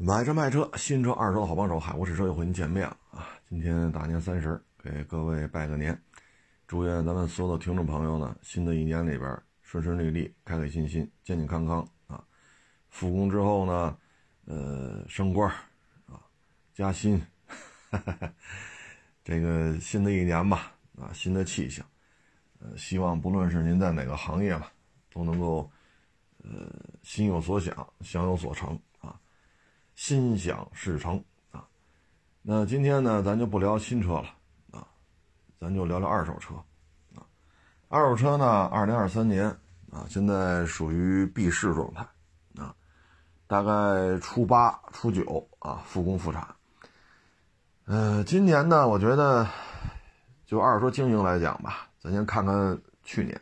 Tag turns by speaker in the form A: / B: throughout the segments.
A: 买车卖车，新车二手的好帮手，海沃汽车又和您见面了啊！今天大年三十，给各位拜个年，祝愿咱们所有的听众朋友呢，新的一年里边顺顺利利、开开心心、健健康康啊！复工之后呢，呃，升官啊，加薪，哈 哈这个新的一年吧，啊，新的气象，呃，希望不论是您在哪个行业吧，都能够呃心有所想，想有所成。心想事成啊！那今天呢，咱就不聊新车了啊，咱就聊聊二手车啊。二手车呢，二零二三年啊，现在属于闭市状态啊，大概初八、初九啊复工复产。呃，今年呢，我觉得就二手车经营来讲吧，咱先看看去年。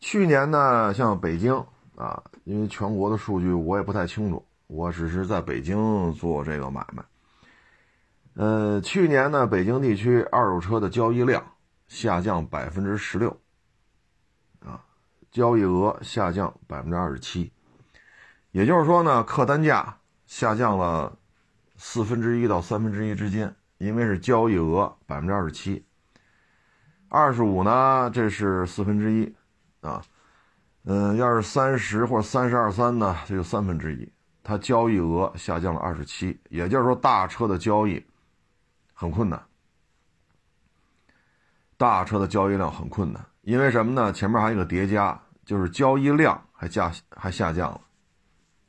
A: 去年呢，像北京啊，因为全国的数据我也不太清楚。我只是在北京做这个买卖。呃，去年呢，北京地区二手车的交易量下降百分之十六，啊，交易额下降百分之二十七，也就是说呢，客单价下降了四分之一到三分之一之间，因为是交易额百分之二十七，二十五呢，这是四分之一，啊，嗯，要是三十或三十二三呢，这就三分之一。它交易额下降了二十七，也就是说大车的交易很困难，大车的交易量很困难，因为什么呢？前面还有一个叠加，就是交易量还下还下降了，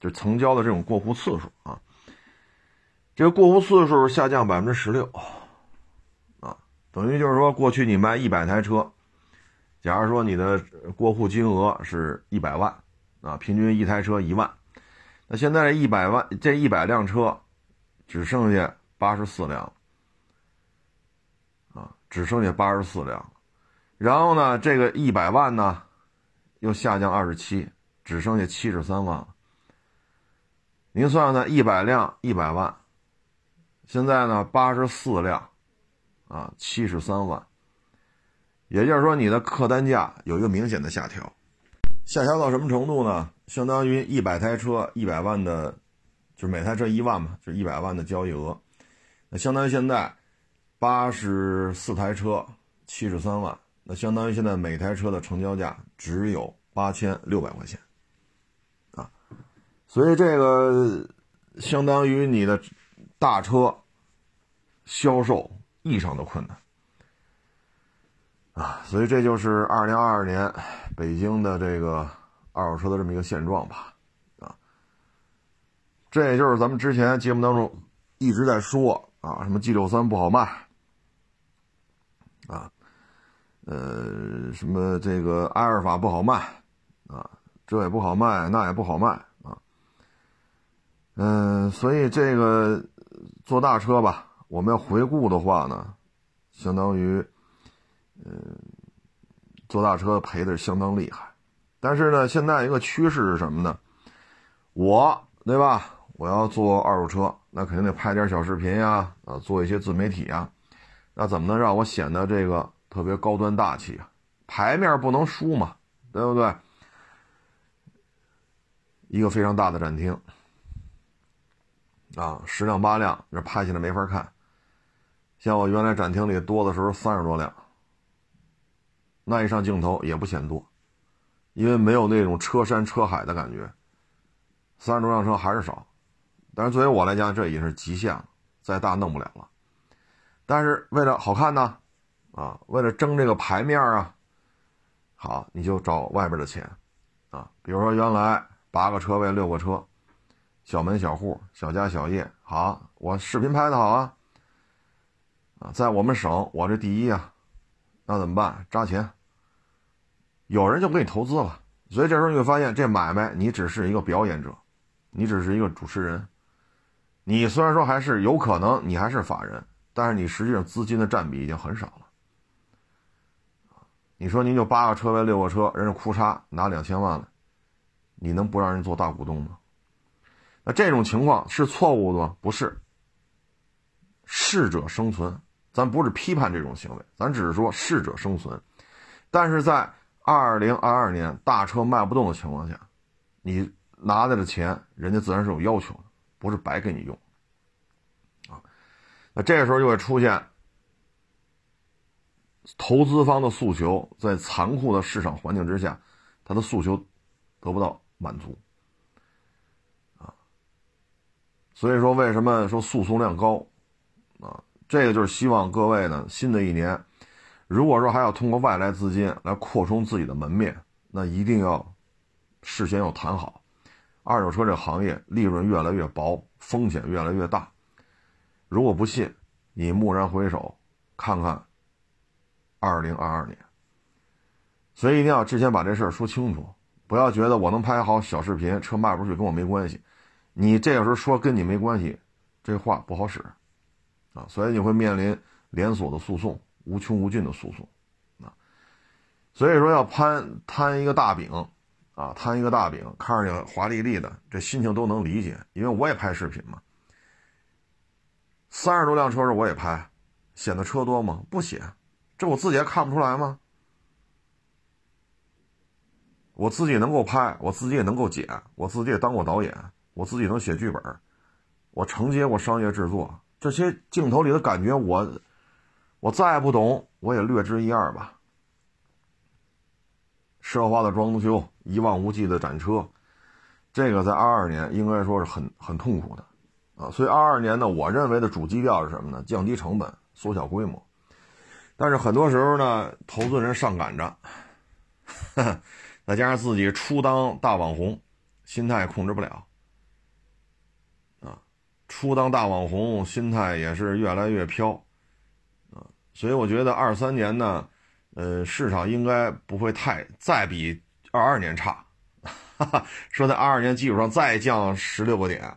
A: 就成交的这种过户次数啊，这个过户次数下降百分之十六，啊，等于就是说过去你卖一百台车，假如说你的过户金额是一百万，啊，平均一台车一万。那现在这一百万，这一百辆车，只剩下八十四辆，啊，只剩下八十四辆，然后呢，这个一百万呢，又下降二十七，只剩下七十三万。您算算，一百辆一百万，现在呢八十四辆，啊，七十三万，也就是说，你的客单价有一个明显的下调，下调到什么程度呢？相当于一百台车，一百万的，就是每台车一万嘛，就是一百万的交易额。那相当于现在八十四台车，七十三万，那相当于现在每台车的成交价只有八千六百块钱，啊，所以这个相当于你的大车销售异常的困难，啊，所以这就是二零二二年北京的这个。二手车的这么一个现状吧，啊，这也就是咱们之前节目当中一直在说啊，什么 G 六三不好卖，啊，呃，什么这个阿尔法不好卖，啊，这也不好卖，那也不好卖，啊，嗯，所以这个做大车吧，我们要回顾的话呢，相当于，嗯，做大车赔的相当厉害。但是呢，现在一个趋势是什么呢？我对吧？我要做二手车，那肯定得拍点小视频呀，啊，做一些自媒体啊。那怎么能让我显得这个特别高端大气啊？牌面不能输嘛，对不对？一个非常大的展厅，啊，十辆八辆，这拍起来没法看。像我原来展厅里多的时候三十多辆，那一上镜头也不显多。因为没有那种车山车海的感觉，三十多辆车还是少，但是作为我来讲，这已经是极限了，再大弄不了了。但是为了好看呢，啊，为了争这个牌面啊，好，你就找外边的钱，啊，比如说原来八个车位六个车，小门小户小家小业，好，我视频拍的好啊，啊，在我们省我这第一啊，那怎么办？扎钱。有人就给你投资了，所以这时候你会发现，这买卖你只是一个表演者，你只是一个主持人。你虽然说还是有可能你还是法人，但是你实际上资金的占比已经很少了。你说您就八个车位六个车，人家哭嚓拿两千万了，你能不让人做大股东吗？那这种情况是错误的吗？不是。适者生存，咱不是批判这种行为，咱只是说适者生存，但是在。二零二二年大车卖不动的情况下，你拿来的钱，人家自然是有要求的，不是白给你用，啊，那这个时候就会出现投资方的诉求，在残酷的市场环境之下，他的诉求得不到满足，啊，所以说为什么说诉讼量高，啊，这个就是希望各位呢，新的一年，如果说还要通过外来资金来扩充自己的门面，那一定要事先要谈好。二手车这行业利润越来越薄，风险越来越大。如果不信，你蓦然回首，看看二零二二年。所以一定要之前把这事儿说清楚，不要觉得我能拍好小视频，车卖不出去跟我没关系。你这个时候说跟你没关系，这话不好使啊，所以你会面临连锁的诉讼，无穷无尽的诉讼啊。所以说要攀摊一个大饼。啊，摊一个大饼，看上去华丽丽的，这心情都能理解，因为我也拍视频嘛。三十多辆车是我也拍，显得车多吗？不显，这我自己还看不出来吗？我自己能够拍，我自己也能够剪，我自己也当过导演，我自己能写剧本，我承接过商业制作，这些镜头里的感觉，我我再不懂，我也略知一二吧。奢华的装修，一望无际的展车，这个在二二年应该说是很很痛苦的，啊，所以二二年呢，我认为的主基调是什么呢？降低成本，缩小规模。但是很多时候呢，投资人上赶着，再加上自己初当大网红，心态控制不了，啊，初当大网红，心态也是越来越飘，所以我觉得二三年呢。呃，市场应该不会太再比二二年差，说在二二年基础上再降十六个点，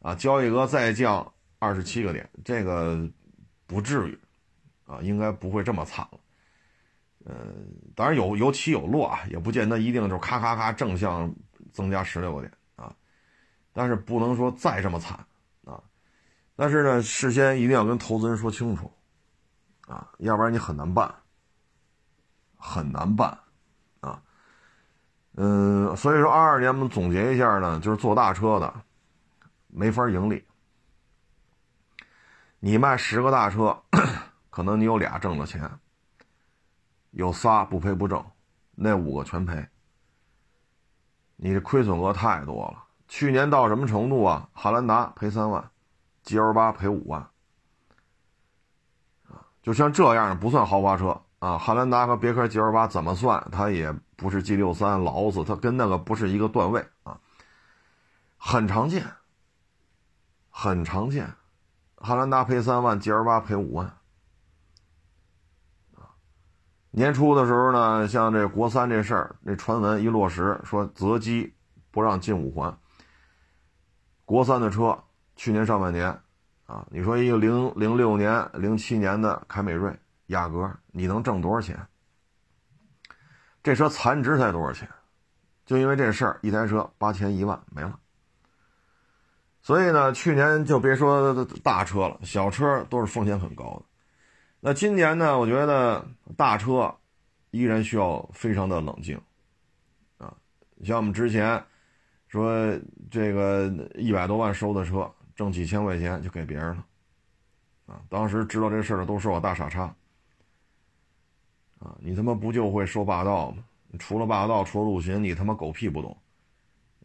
A: 啊，交易额再降二十七个点，这个不至于，啊，应该不会这么惨了。呃，当然有有起有落啊，也不见得一定就咔咔咔正向增加十六个点啊，但是不能说再这么惨啊。但是呢，事先一定要跟投资人说清楚，啊，要不然你很难办。很难办，啊，嗯，所以说二二年我们总结一下呢，就是做大车的没法盈利。你卖十个大车，可能你有俩挣了钱，有仨不赔不挣，那五个全赔。你这亏损额太多了。去年到什么程度啊？汉兰达赔三万，G L 八赔五万，就像这样的不算豪华车。啊，汉兰达和别克 G L 八怎么算？它也不是 G 六三、劳斯，它跟那个不是一个段位啊。很常见，很常见。汉兰达赔三万，G L 八赔五万。年初的时候呢，像这国三这事儿，那传闻一落实，说择机不让进五环。国三的车，去年上半年，啊，你说一个零零六年、零七年的凯美瑞。雅阁，你能挣多少钱？这车残值才多少钱？就因为这事儿，一台车八千一万没了。所以呢，去年就别说大车了，小车都是风险很高的。那今年呢，我觉得大车依然需要非常的冷静啊。像我们之前说这个一百多万收的车，挣几千块钱就给别人了啊。当时知道这事儿的都说我大傻叉。啊，你他妈不就会说霸道吗？除了霸道，除了陆巡，你他妈狗屁不懂，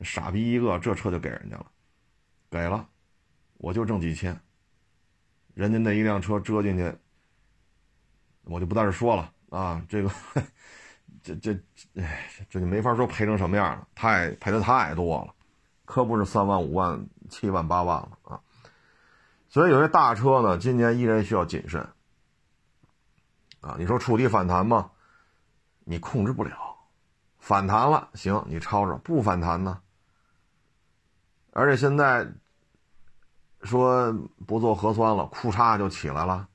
A: 傻逼一个，这车就给人家了，给了，我就挣几千，人家那一辆车折进去，我就不在这说了啊，这个，这这，哎，这就没法说赔成什么样了，太赔的太多了，可不是三万五万七万八万了啊，所以有些大车呢，今年依然需要谨慎。啊，你说触底反弹吗？你控制不了，反弹了行，你抄着；不反弹呢？而且现在说不做核酸了，库嚓就起来了。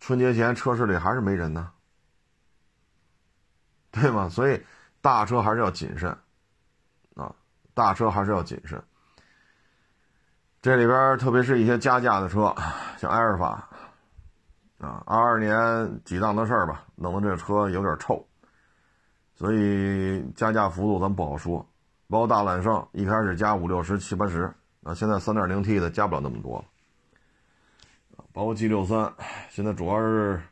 A: 春节前车市里还是没人呢，对吗？所以大车还是要谨慎啊，大车还是要谨慎。这里边特别是一些加价的车，像埃尔法。啊，二二年几档的事儿吧，弄得这车有点臭，所以加价幅度咱不好说，包括大揽胜，一开始加五六十、七八十，啊，现在三点零 T 的加不了那么多了。包括 G 六三，现在主要是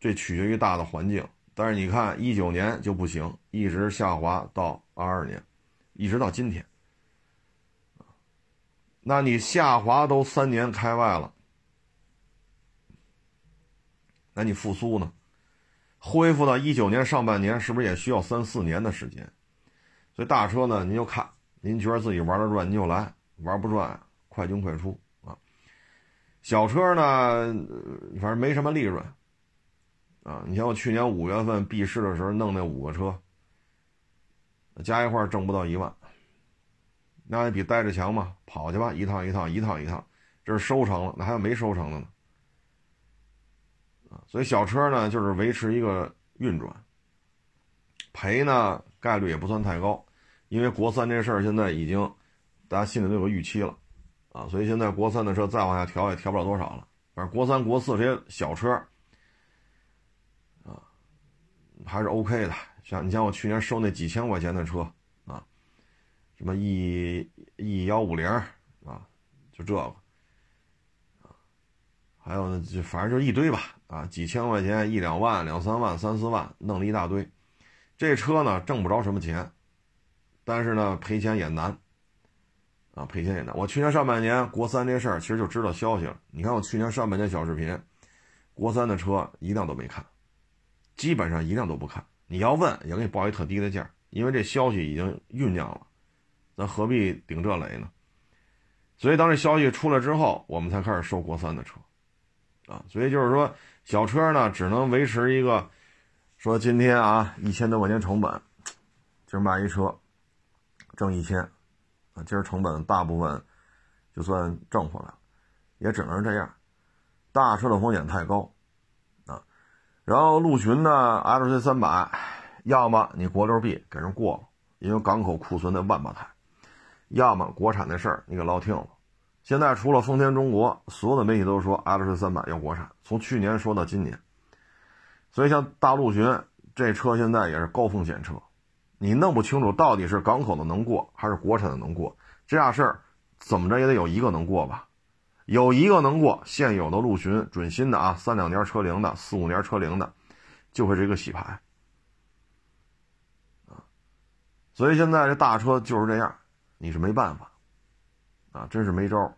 A: 这取决于大的环境。但是你看，一九年就不行，一直下滑到二二年，一直到今天。那你下滑都三年开外了，那你复苏呢？恢复到一九年上半年，是不是也需要三四年的时间？所以大车呢，您就看，您觉得自己玩得转，您就来；玩不转，快进快出啊。小车呢，反正没什么利润啊。你像我去年五月份闭市的时候弄那五个车，加一块挣不到一万。那也比待着强嘛，跑去吧，一趟一趟，一趟一趟，这是收成了，那还有没收成的呢？啊，所以小车呢，就是维持一个运转，赔呢概率也不算太高，因为国三这事儿现在已经大家心里都有个预期了，啊，所以现在国三的车再往下调也调不了多少了，反正国三、国四这些小车，还是 OK 的，像你像我去年收那几千块钱的车啊。什么 E E 幺五零啊，就这个啊，还有呢，就反正就一堆吧啊，几千块钱，一两万、两三万、三四万，弄了一大堆。这车呢挣不着什么钱，但是呢赔钱也难啊，赔钱也难。我去年上半年国三这事儿，其实就知道消息了。你看我去年上半年小视频，国三的车一辆都没看，基本上一辆都不看。你要问，也给你报一特低的价，因为这消息已经酝酿了。咱何必顶这雷呢？所以当这消息出来之后，我们才开始收国三的车，啊，所以就是说小车呢只能维持一个，说今天啊一千多块钱成本，今儿卖一车挣一千，啊，今儿成本大部分就算挣回来了，也只能是这样。大车的风险太高，然后陆巡呢 L C 三百，要么你国六 B 给人过了，因为港口库存的万把台。要么国产的事儿你给捞听了，现在除了丰田中国，所有的媒体都说 LC 三百要国产，从去年说到今年。所以像大陆巡这车现在也是高风险车，你弄不清楚到底是港口的能过还是国产的能过，这样事儿怎么着也得有一个能过吧？有一个能过，现有的陆巡准新的啊，三两年车龄的，四五年车龄的，就会这个洗牌啊。所以现在这大车就是这样。你是没办法，啊，真是没招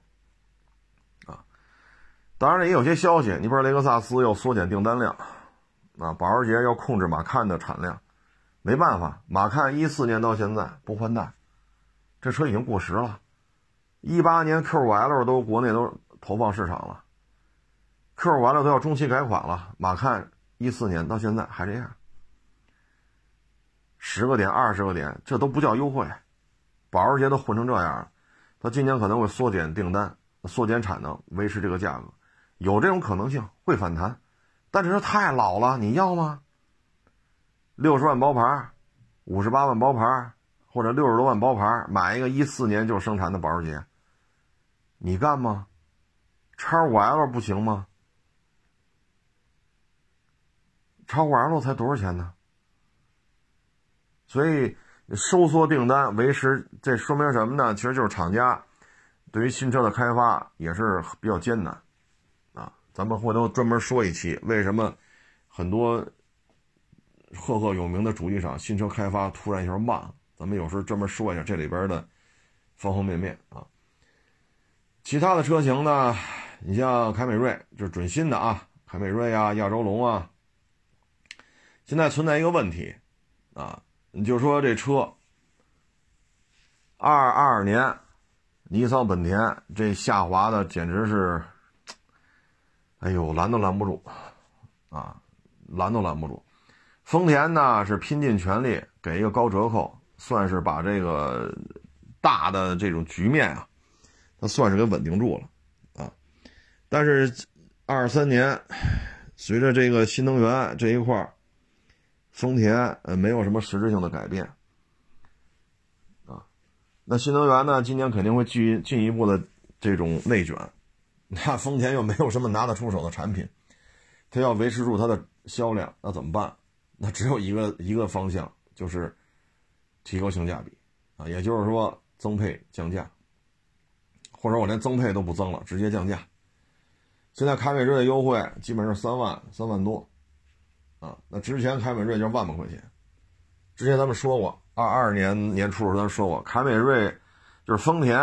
A: 啊！当然了，也有些消息，你比如雷克萨斯要缩减订单量，啊，保时捷要控制马看的产量，没办法，马看一四年到现在不换代，这车已经过时了，一八年 Q5L 都国内都投放市场了，Q5L 都要中期改款了，马看一四年到现在还这样，十个点、二十个点，这都不叫优惠。保时捷都混成这样了，他今年可能会缩减订单、缩减产能，维持这个价格，有这种可能性会反弹，但是它太老了，你要吗？六十万包牌，五十八万包牌，或者六十多万包牌，买一个一四年就生产的保时捷，你干吗？叉五 L 不行吗？叉五 L 才多少钱呢？所以。收缩订单，维持，这说明什么呢？其实就是厂家对于新车的开发也是比较艰难啊。咱们回头专门说一期，为什么很多赫赫有名的主机厂新车开发突然一下慢？咱们有时候专门说一下这里边的方方面面啊。其他的车型呢，你像凯美瑞，就是准新的啊，凯美瑞啊，亚洲龙啊，现在存在一个问题啊。你就说这车，二二年，尼桑、本田这下滑的简直是，哎呦，拦都拦不住，啊，拦都拦不住。丰田呢是拼尽全力给一个高折扣，算是把这个大的这种局面啊，它算是给稳定住了，啊。但是二三年，随着这个新能源这一块。丰田呃没有什么实质性的改变，啊，那新能源呢？今年肯定会进进一步的这种内卷，那丰田又没有什么拿得出手的产品，它要维持住它的销量，那怎么办？那只有一个一个方向，就是提高性价比，啊，也就是说增配降价，或者我连增配都不增了，直接降价。现在凯美瑞的优惠基本上三万三万多，啊，那之前凯美瑞就是万把块钱。之前咱们说过，二二年年初的时候咱说过，凯美瑞就是丰田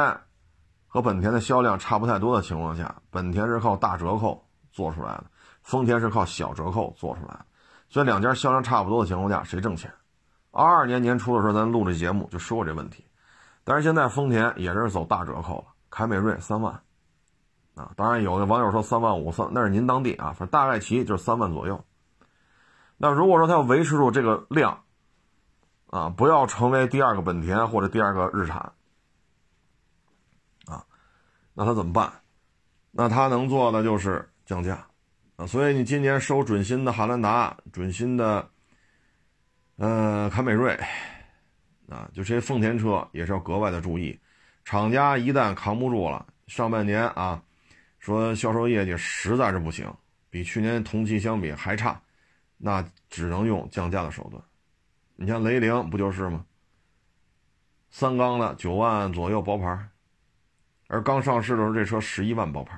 A: 和本田的销量差不太多的情况下，本田是靠大折扣做出来的，丰田是靠小折扣做出来的，所以两家销量差不多的情况下，谁挣钱？二二年年初的时候，咱录这节目就说过这问题，但是现在丰田也是走大折扣了，凯美瑞三万，啊，当然有的网友说三万五三，那是您当地啊，反正大概齐就是三万左右。那如果说他要维持住这个量，啊，不要成为第二个本田或者第二个日产，啊，那他怎么办？那他能做的就是降价，啊，所以你今年收准新的汉兰达，准新的。呃，凯美瑞，啊，就这些丰田车也是要格外的注意。厂家一旦扛不住了，上半年啊，说销售业绩实在是不行，比去年同期相比还差，那只能用降价的手段。你像雷凌不就是吗？三缸的九万左右包牌，而刚上市的时候这车十一万包牌。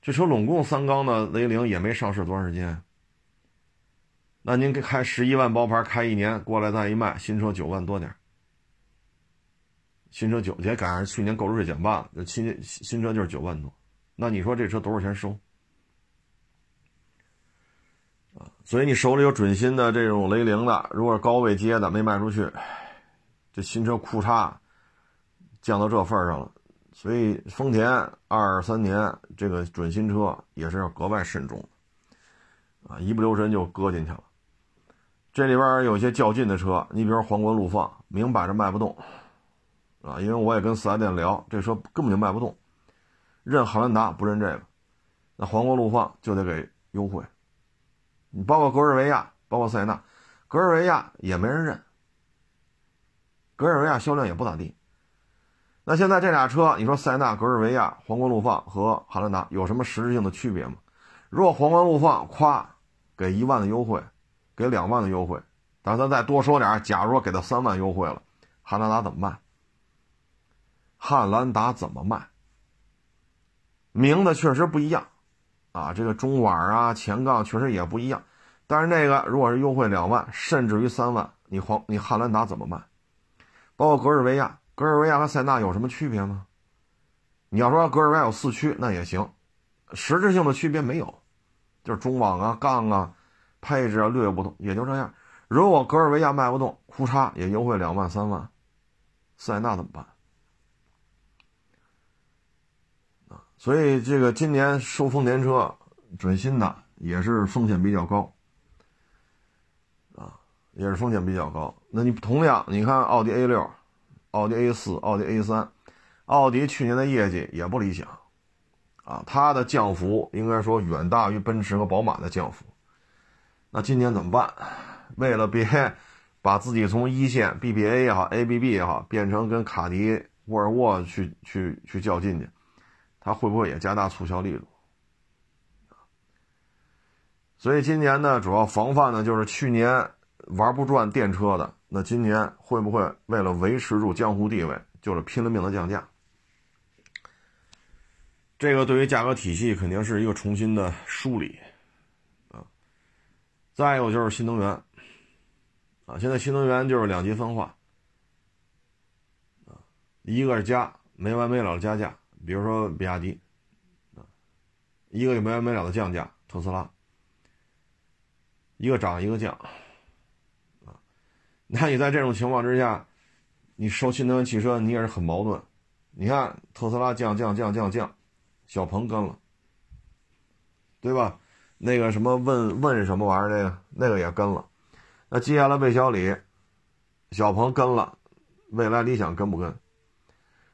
A: 这车拢共三缸的雷凌也没上市多长时间。那您开十一万包牌，开一年过来再一卖，新车九万多点新车九也赶上去年购置税减半了，这新新车就是九万多。那你说这车多少钱收？啊，所以你手里有准新的这种雷凌的，如果是高位接的没卖出去，这新车库差降到这份上了。所以丰田二三年这个准新车也是要格外慎重啊，一不留神就搁进去了。这里边有些较劲的车，你比如皇冠陆放，明摆着卖不动，啊，因为我也跟四 S 店聊，这车根本就卖不动，认汉兰达不认这个，那皇冠陆放就得给优惠。你包括格尔维亚，包括塞纳，格尔维亚也没人认，格尔维亚销量也不咋地。那现在这俩车，你说塞纳、格尔维亚、皇冠陆放和汉兰达有什么实质性的区别吗？如果皇冠陆放夸给一万的优惠。给两万的优惠，但是咱再多说点假如说给他三万优惠了，汉兰达怎么办？汉兰达怎么卖？名字确实不一样，啊，这个中网啊、前杠确实也不一样。但是那个如果是优惠两万，甚至于三万，你黄你汉兰达怎么卖？包括格尔维亚，格尔维亚和塞纳有什么区别吗？你要说格尔维亚有四驱，那也行，实质性的区别没有，就是中网啊、杠啊。配置啊略有不同，也就这样。如果格尔维亚卖不动，库差也优惠两万三万，塞纳怎么办？啊，所以这个今年收丰田车准新的也是风险比较高，啊，也是风险比较高。那你同样，你看奥迪 A 六、奥迪 A 四、奥迪 A 三，奥迪去年的业绩也不理想，啊，它的降幅应该说远大于奔驰和宝马的降幅。那今年怎么办？为了别把自己从一线 BBA 也好，ABB 也好，变成跟卡迪、沃尔沃去去去较劲去，他会不会也加大促销力度？所以今年呢，主要防范呢，就是去年玩不转电车的，那今年会不会为了维持住江湖地位，就是拼了命的降价？这个对于价格体系肯定是一个重新的梳理啊。再有就是新能源，啊，现在新能源就是两极分化，啊，一个是加没完没了的加价，比如说比亚迪，啊，一个也没完没了的降价，特斯拉，一个涨一个降，啊，那你在这种情况之下，你收新能源汽车你也是很矛盾，你看特斯拉降降降降降，小鹏跟了，对吧？那个什么问问什么玩意儿？那个那个也跟了，那接下来魏小李、小鹏跟了，未来理想跟不跟？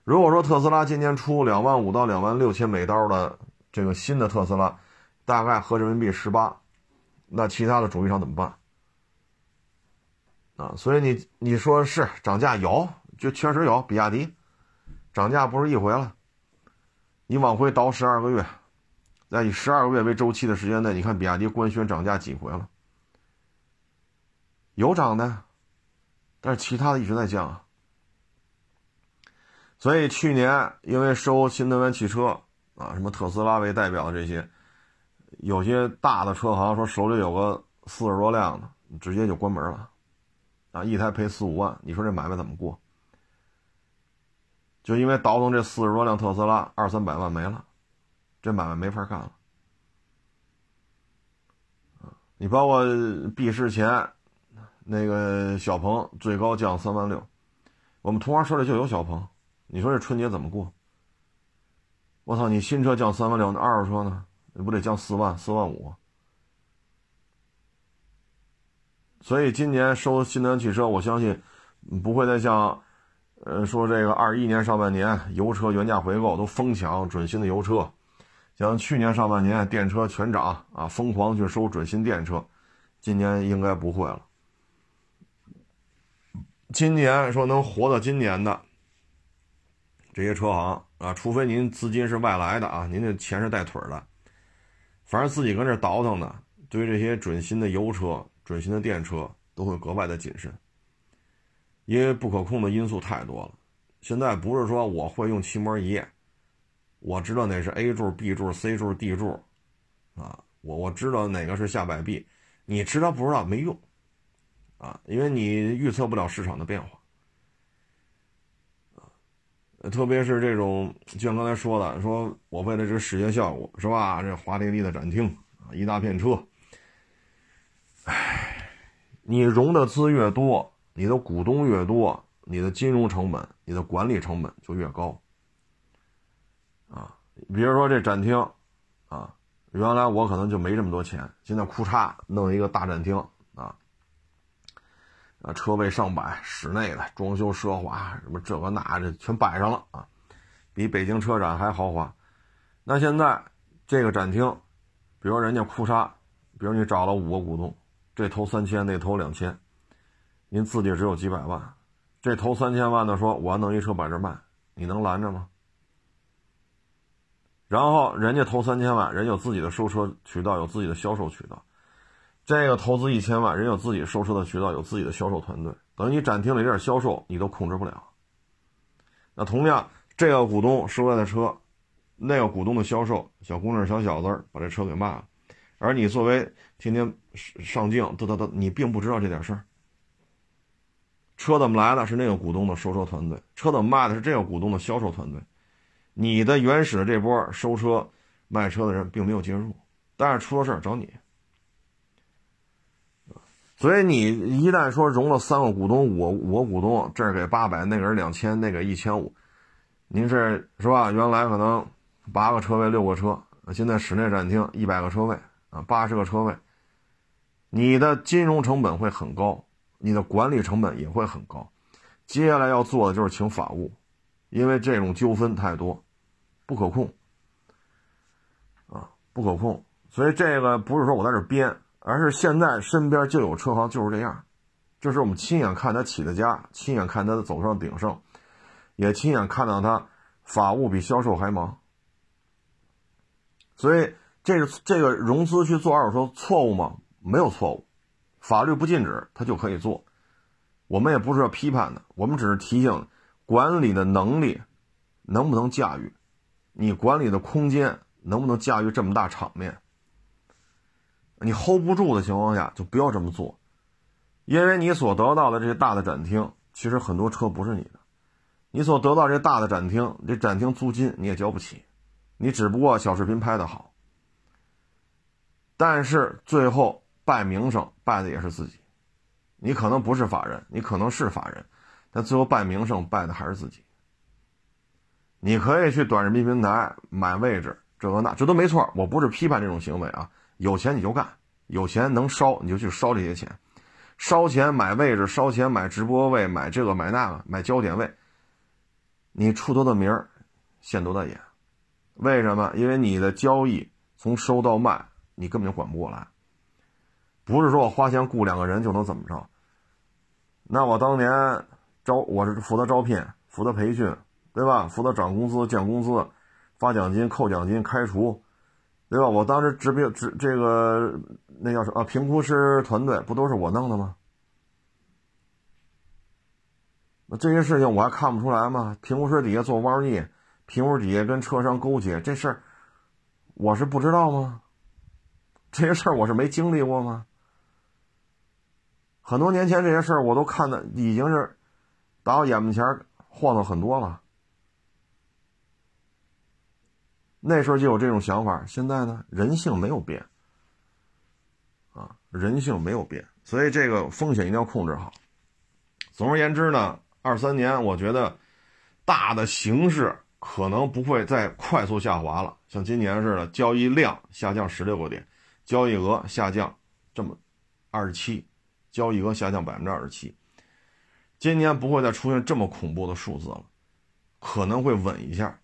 A: 如果说特斯拉今年出两万五到两万六千美刀的这个新的特斯拉，大概合人民币十八，那其他的主机厂怎么办？啊，所以你你说是涨价有，就确实有，比亚迪涨价不是一回了，你往回倒十二个月。在以十二个月为周期的时间内，你看比亚迪官宣涨价几回了？有涨的，但是其他的一直在降啊，所以去年因为收新能源汽车啊，什么特斯拉为代表的这些，有些大的车行说手里有个四十多辆的，直接就关门了，啊，一台赔四五万，你说这买卖怎么过？就因为倒腾这四十多辆特斯拉，二三百万没了，这买卖没法干了。你包括闭市前，那个小鹏最高降三万六，我们同行手里就有小鹏，你说这春节怎么过？我操，你新车降三万六，那二手车呢？你不得降四万、四万五？所以今年收新能源汽车，我相信不会再像，呃，说这个二一年上半年油车原价回购都疯抢准新的油车。像去年上半年电车全涨啊，疯狂去收准新电车，今年应该不会了。今年说能活到今年的这些车行啊，除非您资金是外来的啊，您的钱是带腿的，反正自己跟这倒腾的，对这些准新的油车、准新的电车都会格外的谨慎，因为不可控的因素太多了。现在不是说我会用漆膜仪。我知道那是 A 柱、B 柱、C 柱、D 柱，啊，我我知道哪个是下摆臂，你知道不知道没用，啊，因为你预测不了市场的变化，特别是这种，就像刚才说的，说我为了这视觉效果，是吧？这华丽丽的展厅，一大片车，唉，你融的资越多，你的股东越多，你的金融成本、你的管理成本就越高。啊，比如说这展厅，啊，原来我可能就没这么多钱，现在库嚓弄一个大展厅，啊，车位上百，室内的装修奢华，什么这个那这全摆上了啊，比北京车展还豪华。那现在这个展厅，比如人家库沙，比如你找了五个股东，这投三千，那投两千，您自己只有几百万，这投三千万的说我要弄一车摆这卖，你能拦着吗？然后人家投三千万，人有自己的收车渠道，有自己的销售渠道。这个投资一千万，人有自己收车的渠道，有自己的销售团队。等于你展厅里这点销售你都控制不了。那同样，这个股东收来的车，那个股东的销售，小姑娘、小小子把这车给卖了，而你作为天天上镜，嘚嘚嘚，你并不知道这点事儿。车怎么来的？是那个股东的收车团队；车怎么卖的？是这个股东的销售团队。你的原始的这波收车、卖车的人并没有介入，但是出了事儿找你，所以你一旦说融了三个股东，我我股东这儿给八百，那个人两千，那个一千五，您这是吧？原来可能八个车位、六个车，现在室内展厅一百个车位啊，八十个车位，你的金融成本会很高，你的管理成本也会很高，接下来要做的就是请法务。因为这种纠纷太多，不可控，啊，不可控，所以这个不是说我在这编，而是现在身边就有车行就是这样，这是我们亲眼看他起的家，亲眼看他走上鼎盛，也亲眼看到他法务比销售还忙，所以这个这个融资去做二手车错误吗？没有错误，法律不禁止他就可以做，我们也不是要批判的，我们只是提醒。管理的能力能不能驾驭？你管理的空间能不能驾驭这么大场面？你 hold 不住的情况下，就不要这么做，因为你所得到的这些大的展厅，其实很多车不是你的，你所得到这大的展厅，这展厅租金你也交不起，你只不过小视频拍的好，但是最后败名声，败的也是自己。你可能不是法人，你可能是法人。但最后败名声，败的还是自己。你可以去短视频平台买位置，这个那这都没错。我不是批判这种行为啊，有钱你就干，有钱能烧你就去烧这些钱，烧钱买位置，烧钱买直播位，买这个买那个，买焦点位。你出多大名儿，现多大眼。为什么？因为你的交易从收到卖，你根本就管不过来。不是说我花钱雇两个人就能怎么着。那我当年。招我是负责招聘、负责培训，对吧？负责涨工资、降工资、发奖金、扣奖金、开除，对吧？我当时指标指这个那叫什么啊？评估师团队不都是我弄的吗？那这些事情我还看不出来吗？评估师底下做弯逆，评估底下跟车商勾结，这事儿我是不知道吗？这些事儿我是没经历过吗？很多年前这些事儿我都看的已经是打我眼门前晃荡很多了。那时候就有这种想法，现在呢，人性没有变，啊，人性没有变，所以这个风险一定要控制好。总而言之呢。二三年，我觉得大的形势可能不会再快速下滑了，像今年似的，交易量下降十六个点，交易额下降这么二十七，交易额下降百分之二十七，今年不会再出现这么恐怖的数字了，可能会稳一下，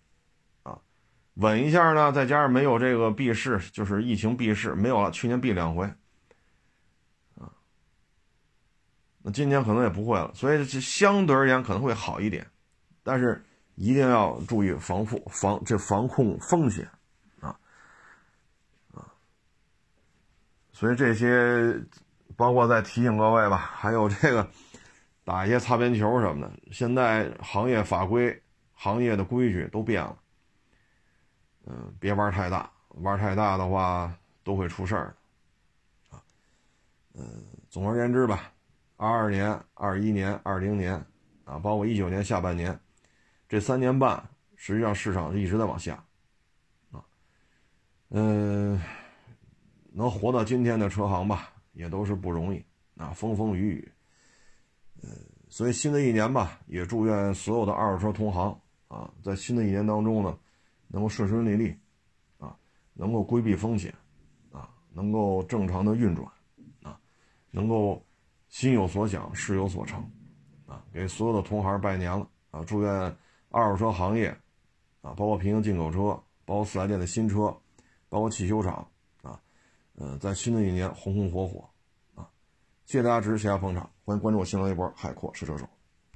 A: 稳一下呢，再加上没有这个避市，就是疫情避市没有了，去年避两回。啊，那今年可能也不会了，所以相对而言可能会好一点，但是一定要注意防护防这防控风险啊啊！所以这些包括再提醒各位吧，还有这个打一些擦边球什么的，现在行业法规、行业的规矩都变了，嗯，别玩太大，玩太大的话都会出事儿啊。嗯，总而言之吧。二二年、二一年、二零年，啊，包括一九年下半年，这三年半，实际上市场一直在往下，啊，嗯，能活到今天的车行吧，也都是不容易，啊，风风雨雨，呃，所以新的一年吧，也祝愿所有的二手车同行，啊，在新的一年当中呢，能够顺顺利利，啊，能够规避风险，啊，能够正常的运转，啊，能够。心有所想，事有所成，啊，给所有的同行拜年了啊！祝愿二手车行业，啊，包括平行进口车，包括四 S 店的新车，包括汽修厂，啊，呃，在新的一年红红火火，啊！谢谢大家支持，谢谢大家捧场，欢迎关注我新浪微博海阔试车手。